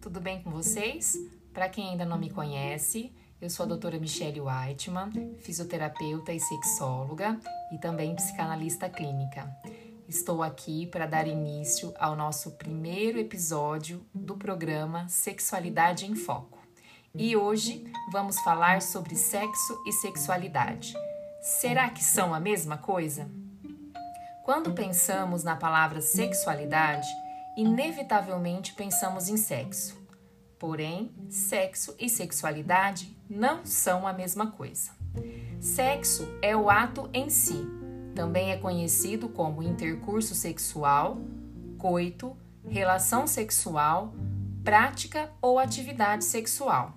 tudo bem com vocês? Para quem ainda não me conhece, eu sou a doutora Michelle Whiteman, fisioterapeuta e sexóloga e também psicanalista clínica. Estou aqui para dar início ao nosso primeiro episódio do programa Sexualidade em Foco. E hoje vamos falar sobre sexo e sexualidade. Será que são a mesma coisa? Quando pensamos na palavra sexualidade, inevitavelmente pensamos em sexo. Porém, sexo e sexualidade não são a mesma coisa. Sexo é o ato em si, também é conhecido como intercurso sexual, coito, relação sexual, prática ou atividade sexual.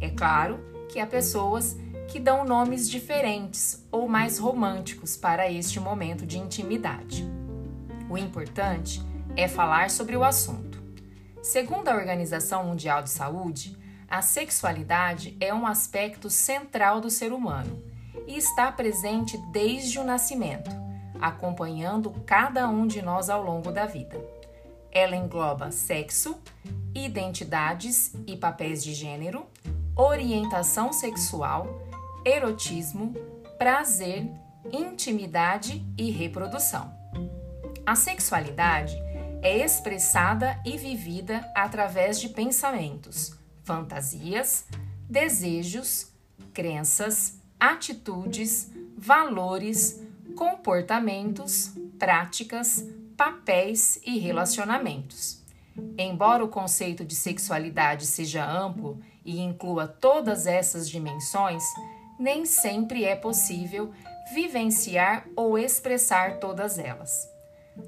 É claro que há pessoas que dão nomes diferentes ou mais românticos para este momento de intimidade. O importante é falar sobre o assunto. Segundo a Organização Mundial de Saúde, a sexualidade é um aspecto central do ser humano e está presente desde o nascimento, acompanhando cada um de nós ao longo da vida. Ela engloba sexo, identidades e papéis de gênero, orientação sexual, erotismo, prazer, intimidade e reprodução. A sexualidade é expressada e vivida através de pensamentos, fantasias, desejos, crenças, atitudes, valores, comportamentos, práticas, papéis e relacionamentos. Embora o conceito de sexualidade seja amplo e inclua todas essas dimensões, nem sempre é possível vivenciar ou expressar todas elas.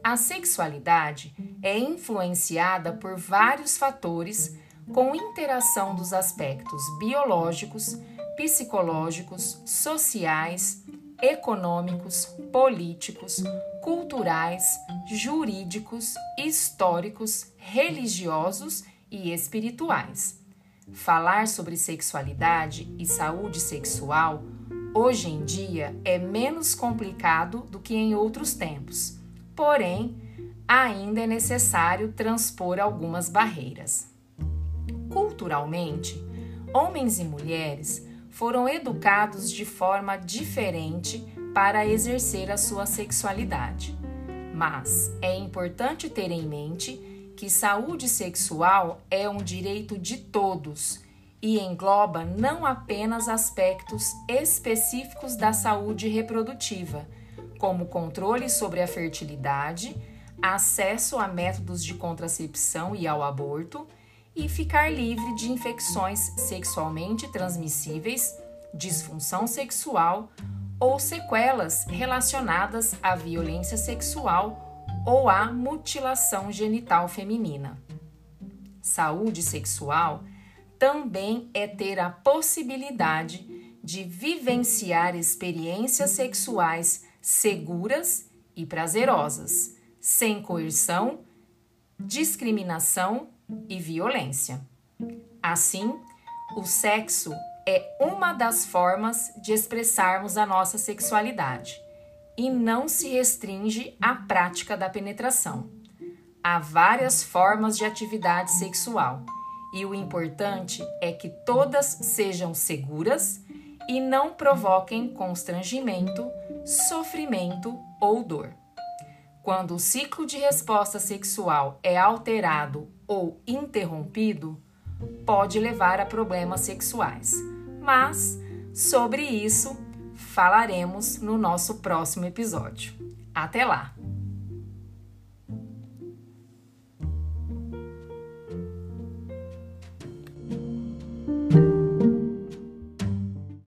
A sexualidade é influenciada por vários fatores com interação dos aspectos biológicos, psicológicos, sociais, econômicos, políticos, culturais, jurídicos, históricos, religiosos e espirituais. Falar sobre sexualidade e saúde sexual hoje em dia é menos complicado do que em outros tempos porém, ainda é necessário transpor algumas barreiras. Culturalmente, homens e mulheres foram educados de forma diferente para exercer a sua sexualidade. Mas é importante ter em mente que saúde sexual é um direito de todos e engloba não apenas aspectos específicos da saúde reprodutiva como controle sobre a fertilidade, acesso a métodos de contracepção e ao aborto, e ficar livre de infecções sexualmente transmissíveis, disfunção sexual ou sequelas relacionadas à violência sexual ou à mutilação genital feminina. Saúde sexual também é ter a possibilidade de vivenciar experiências sexuais seguras e prazerosas, sem coerção, discriminação e violência. Assim, o sexo é uma das formas de expressarmos a nossa sexualidade e não se restringe à prática da penetração. Há várias formas de atividade sexual e o importante é que todas sejam seguras e não provoquem constrangimento, sofrimento ou dor. Quando o ciclo de resposta sexual é alterado ou interrompido, pode levar a problemas sexuais. Mas sobre isso falaremos no nosso próximo episódio. Até lá!